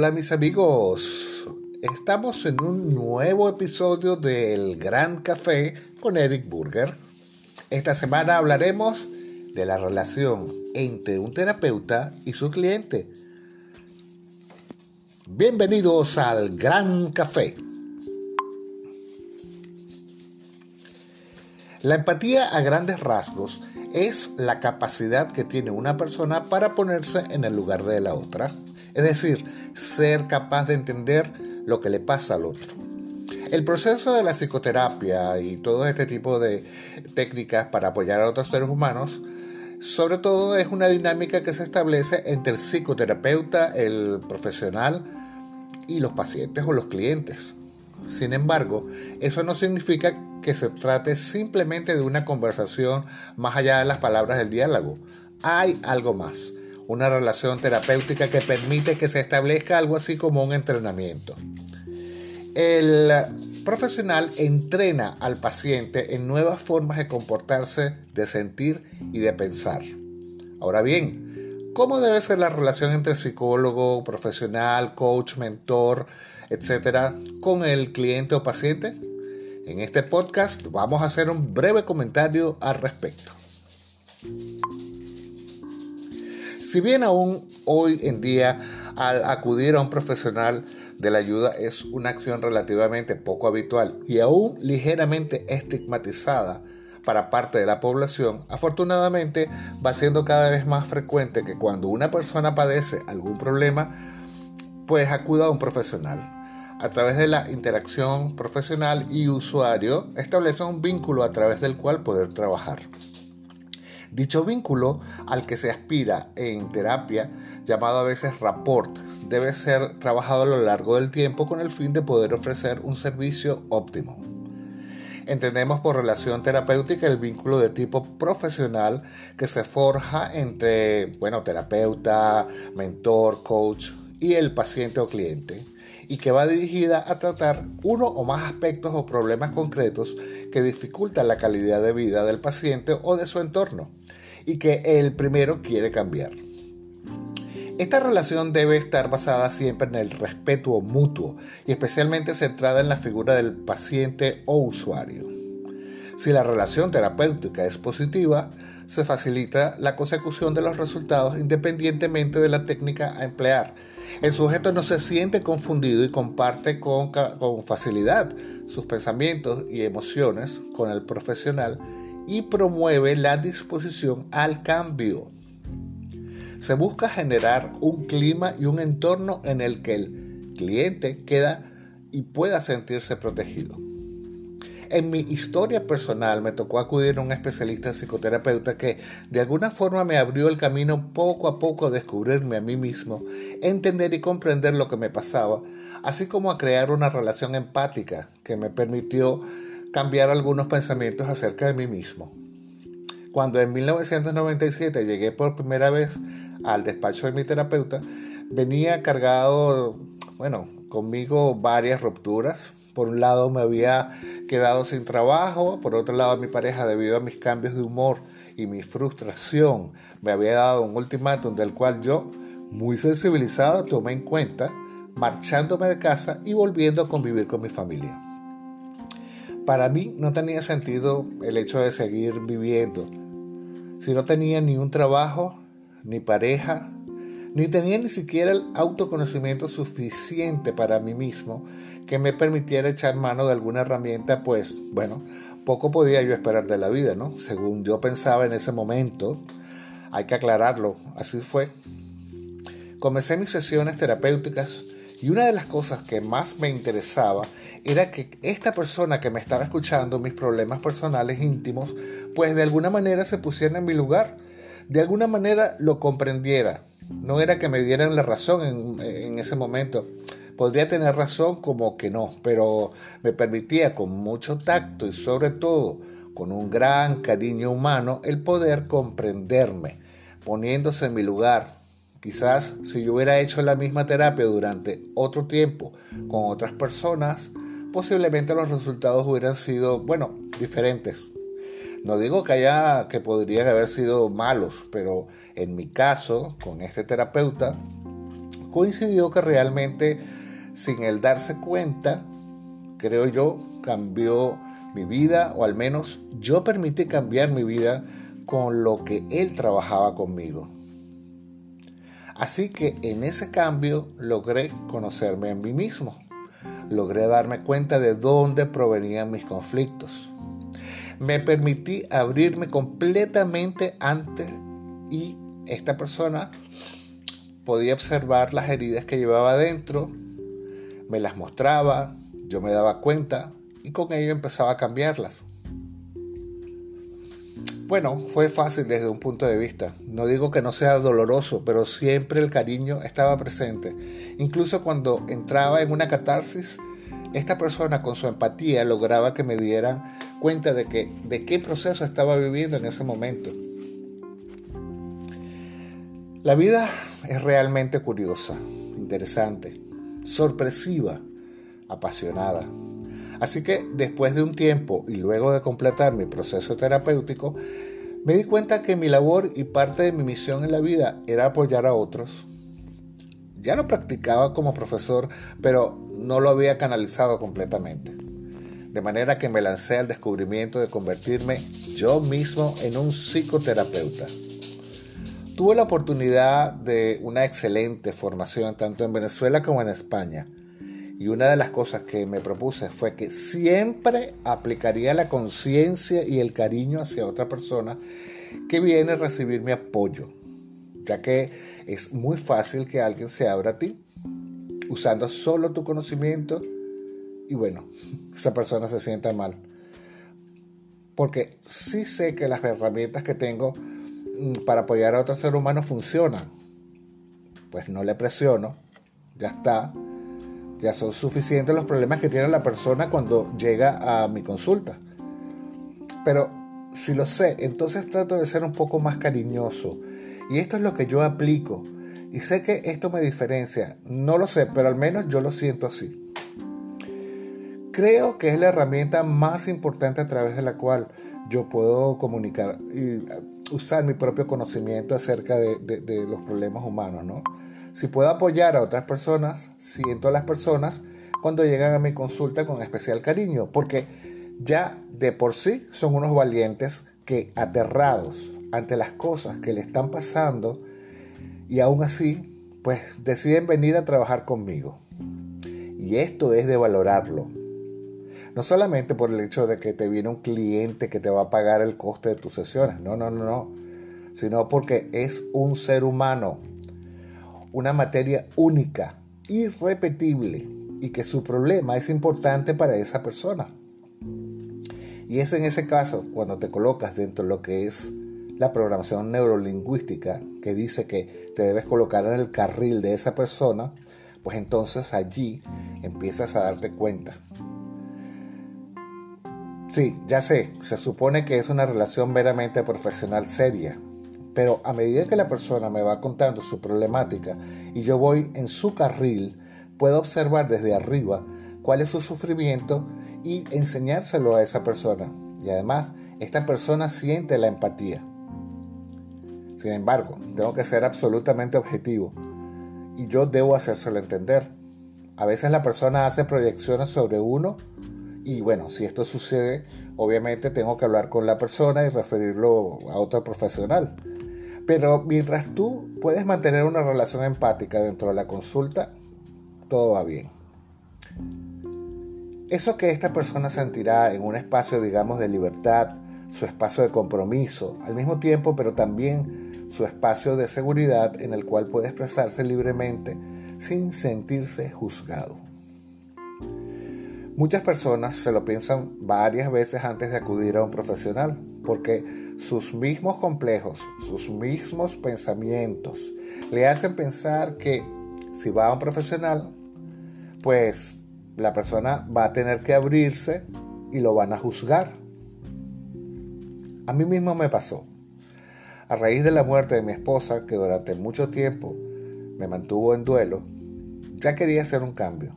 Hola mis amigos, estamos en un nuevo episodio del Gran Café con Eric Burger. Esta semana hablaremos de la relación entre un terapeuta y su cliente. Bienvenidos al Gran Café. La empatía a grandes rasgos es la capacidad que tiene una persona para ponerse en el lugar de la otra, es decir, ser capaz de entender lo que le pasa al otro. El proceso de la psicoterapia y todo este tipo de técnicas para apoyar a otros seres humanos, sobre todo es una dinámica que se establece entre el psicoterapeuta, el profesional y los pacientes o los clientes. Sin embargo, eso no significa que se trate simplemente de una conversación más allá de las palabras del diálogo. Hay algo más, una relación terapéutica que permite que se establezca algo así como un entrenamiento. El profesional entrena al paciente en nuevas formas de comportarse, de sentir y de pensar. Ahora bien, ¿cómo debe ser la relación entre psicólogo, profesional, coach, mentor, etcétera, con el cliente o paciente? En este podcast vamos a hacer un breve comentario al respecto. Si bien aún hoy en día al acudir a un profesional de la ayuda es una acción relativamente poco habitual y aún ligeramente estigmatizada para parte de la población, afortunadamente va siendo cada vez más frecuente que cuando una persona padece algún problema, pues acuda a un profesional a través de la interacción profesional y usuario, establece un vínculo a través del cual poder trabajar. Dicho vínculo al que se aspira en terapia, llamado a veces rapport, debe ser trabajado a lo largo del tiempo con el fin de poder ofrecer un servicio óptimo. Entendemos por relación terapéutica el vínculo de tipo profesional que se forja entre, bueno, terapeuta, mentor, coach y el paciente o cliente y que va dirigida a tratar uno o más aspectos o problemas concretos que dificultan la calidad de vida del paciente o de su entorno y que el primero quiere cambiar. Esta relación debe estar basada siempre en el respeto mutuo y especialmente centrada en la figura del paciente o usuario. Si la relación terapéutica es positiva, se facilita la consecución de los resultados independientemente de la técnica a emplear el sujeto no se siente confundido y comparte con, facilidad sus pensamientos y emociones con el profesional y promueve la disposición al cambio. Se busca generar un clima y un entorno en el que el cliente queda y pueda sentirse protegido. En mi historia personal me tocó acudir a un especialista psicoterapeuta que de alguna forma me abrió el camino poco a poco a descubrirme a mí mismo, entender y comprender lo que me pasaba, así como a crear una relación empática que me permitió cambiar algunos pensamientos acerca de mí mismo. Cuando en 1997 llegué por primera vez al despacho de mi terapeuta, venía cargado, bueno, conmigo varias rupturas, por un lado me había quedado sin trabajo, por otro lado mi pareja debido a mis cambios de humor y mi frustración me había dado un ultimátum del cual yo, muy sensibilizado, tomé en cuenta, marchándome de casa y volviendo a convivir con mi familia. Para mí no tenía sentido el hecho de seguir viviendo. Si no tenía ni un trabajo, ni pareja, ni tenía ni siquiera el autoconocimiento suficiente para mí mismo que me permitiera echar mano de alguna herramienta, pues bueno, poco podía yo esperar de la vida, ¿no? Según yo pensaba en ese momento, hay que aclararlo, así fue. Comencé mis sesiones terapéuticas y una de las cosas que más me interesaba era que esta persona que me estaba escuchando mis problemas personales íntimos, pues de alguna manera se pusiera en mi lugar, de alguna manera lo comprendiera, no era que me dieran la razón en, ese momento. Podría tener razón como que no, pero me permitía con mucho tacto y sobre todo con un gran cariño humano el poder comprenderme, poniéndose en mi lugar. Quizás si yo hubiera hecho la misma terapia durante otro tiempo con otras personas, posiblemente los resultados hubieran sido, bueno, diferentes. No digo que haya que podrían haber sido malos, pero en mi caso, con este terapeuta, coincidió que realmente, sin él darse cuenta, creo yo, cambió mi vida, o al menos yo permití cambiar mi vida con lo que él trabajaba conmigo. Así que en ese cambio logré conocerme a mí mismo. Logré darme cuenta de dónde provenían mis conflictos. Me permití abrirme completamente ante y esta persona podía observar las heridas que llevaba adentro, me las mostraba, yo me daba cuenta y con ello empezaba a cambiarlas. Bueno, fue fácil desde un punto de vista. No digo que no sea doloroso, pero siempre el cariño estaba presente. Incluso cuando entraba en una catarsis, esta persona con su empatía lograba que me diera cuenta de, que, de qué proceso estaba viviendo en ese momento. La vida es realmente curiosa, interesante, sorpresiva, apasionada. Así que después de un tiempo y luego de completar mi proceso terapéutico, me di cuenta que mi labor y parte de mi misión en la vida era apoyar a otros. Ya lo practicaba como profesor, pero no lo había canalizado completamente. De manera que me lancé al descubrimiento de convertirme yo mismo en un psicoterapeuta. Tuve la oportunidad de una excelente formación tanto en Venezuela como en España y una de las cosas que me propuse fue que siempre aplicaría la conciencia y el cariño hacia otra persona que viene a recibir mi apoyo, ya que es muy fácil que alguien se abra a ti usando solo tu conocimiento y bueno, esa persona se sienta mal. Porque sí sé que las herramientas que tengo mm, para apoyar a otro ser humano funcionan. Pues no le presiono, ya está ya son suficientes los problemas que tiene la persona cuando llega a mi consulta. Pero si lo sé, entonces trato de ser un poco más cariñoso. Y esto es lo que yo aplico. Y sé que esto me diferencia. No lo sé, pero al menos yo lo siento así. Creo que es la herramienta más importante a través de la cual yo puedo comunicar y uh, usar mi propio conocimiento acerca de, los problemas humanos, ¿no? Si puedo apoyar a otras personas, siento a las personas cuando llegan a mi consulta con especial cariño, porque ya de por sí son unos valientes que aterrados ante las cosas que le están pasando y aún así, pues deciden venir a trabajar conmigo. Y esto es de valorarlo. No solamente por el hecho de que te viene un cliente que te va a pagar el coste de tus sesiones, no, no, no, no, sino porque es un ser humano una materia única, irrepetible y que su problema es importante para esa persona. Y es en ese caso cuando te colocas dentro de lo que es la programación neurolingüística, que dice que te debes colocar en el carril de esa persona, pues entonces allí empiezas a darte cuenta. Sí, ya sé, se supone que es una relación meramente profesional seria, pero a medida que la persona me va contando su problemática y yo voy en su carril, puedo observar desde arriba cuál es su sufrimiento y enseñárselo a esa persona. Y además, esta persona siente la empatía. Sin embargo, tengo que ser absolutamente objetivo y yo debo hacérselo entender. A veces la persona hace proyecciones sobre uno y bueno, si esto sucede, obviamente tengo que hablar con la persona y referirlo a otro profesional. Pero mientras tú puedes mantener una relación empática dentro de la consulta, todo va bien. Eso que esta persona sentirá en un espacio, digamos, de libertad, su espacio de compromiso, al mismo tiempo, pero también su espacio de seguridad en el cual puede expresarse libremente sin sentirse juzgado. Muchas personas se lo piensan varias veces antes de acudir a un profesional, porque sus mismos complejos, sus mismos pensamientos le hacen pensar que si va a un profesional, pues la persona va a tener que abrirse y lo van a juzgar. A mí mismo me pasó. A raíz de la muerte de mi esposa, que durante mucho tiempo me mantuvo en duelo, ya quería hacer un cambio.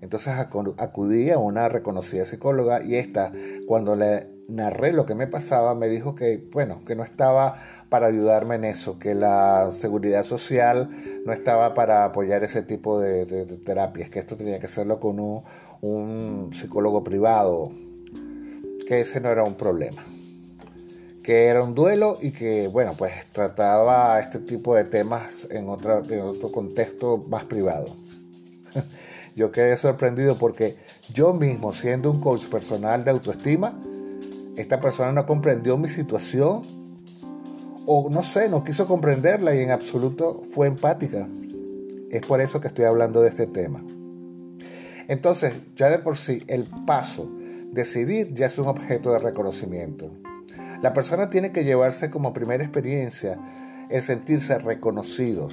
Entonces acudí a una reconocida psicóloga y esta, cuando le narré lo que me pasaba, me dijo que, bueno, que no estaba para ayudarme en eso, que la seguridad social no estaba para apoyar ese tipo de, terapias, que esto tenía que hacerlo con un, un psicólogo privado, que ese no era un problema que era un duelo y que, bueno, pues trataba este tipo de temas en, otro contexto más privado. yo quedé sorprendido porque yo mismo, siendo un coach personal de autoestima, esta persona no comprendió mi situación o no sé, no quiso comprenderla y en absoluto fue empática. Es por eso que estoy hablando de este tema. Entonces, ya de por sí, el paso, decidir, ya es un objeto de reconocimiento. La persona tiene que llevarse como primera experiencia el sentirse reconocido.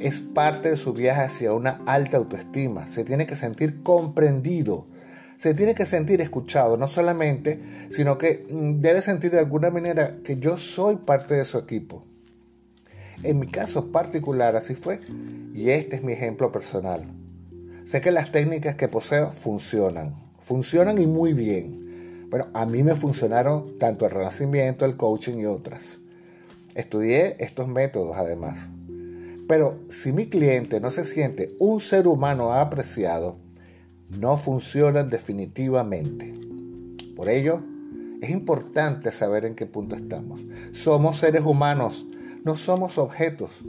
Es parte de su viaje hacia una alta autoestima. Se tiene que sentir comprendido. Se tiene que sentir escuchado, no solamente, sino que mm, debe sentir de alguna manera que yo soy parte de su equipo. En mi caso particular así fue y este es mi ejemplo personal. Sé que las técnicas que poseo funcionan, funcionan y muy bien. Bueno, a mí me funcionaron tanto el renacimiento, el coaching y otras. Estudié estos métodos además. Pero si mi cliente no se siente un ser humano apreciado, no funcionan definitivamente. Por ello, es importante saber en qué punto estamos. Somos seres humanos, no somos objetos.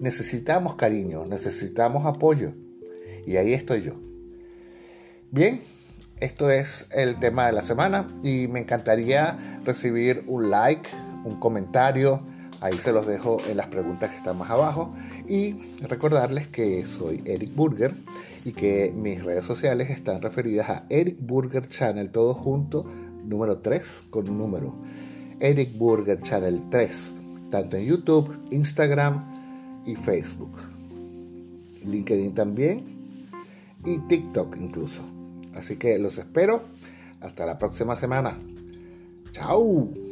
Necesitamos cariño, necesitamos apoyo. Y ahí estoy yo. Bien, esto es el tema de la semana y me encantaría recibir un like, un comentario. Ahí se los dejo en las preguntas que están más abajo. Y recordarles que soy Eric Burger y que mis redes sociales están referidas a Eric Burger Channel, todo junto, número 3 con un número. Eric Burger Channel 3, tanto en YouTube, Instagram y Facebook. LinkedIn también y TikTok incluso. Así que los espero. Hasta la próxima semana. Chao.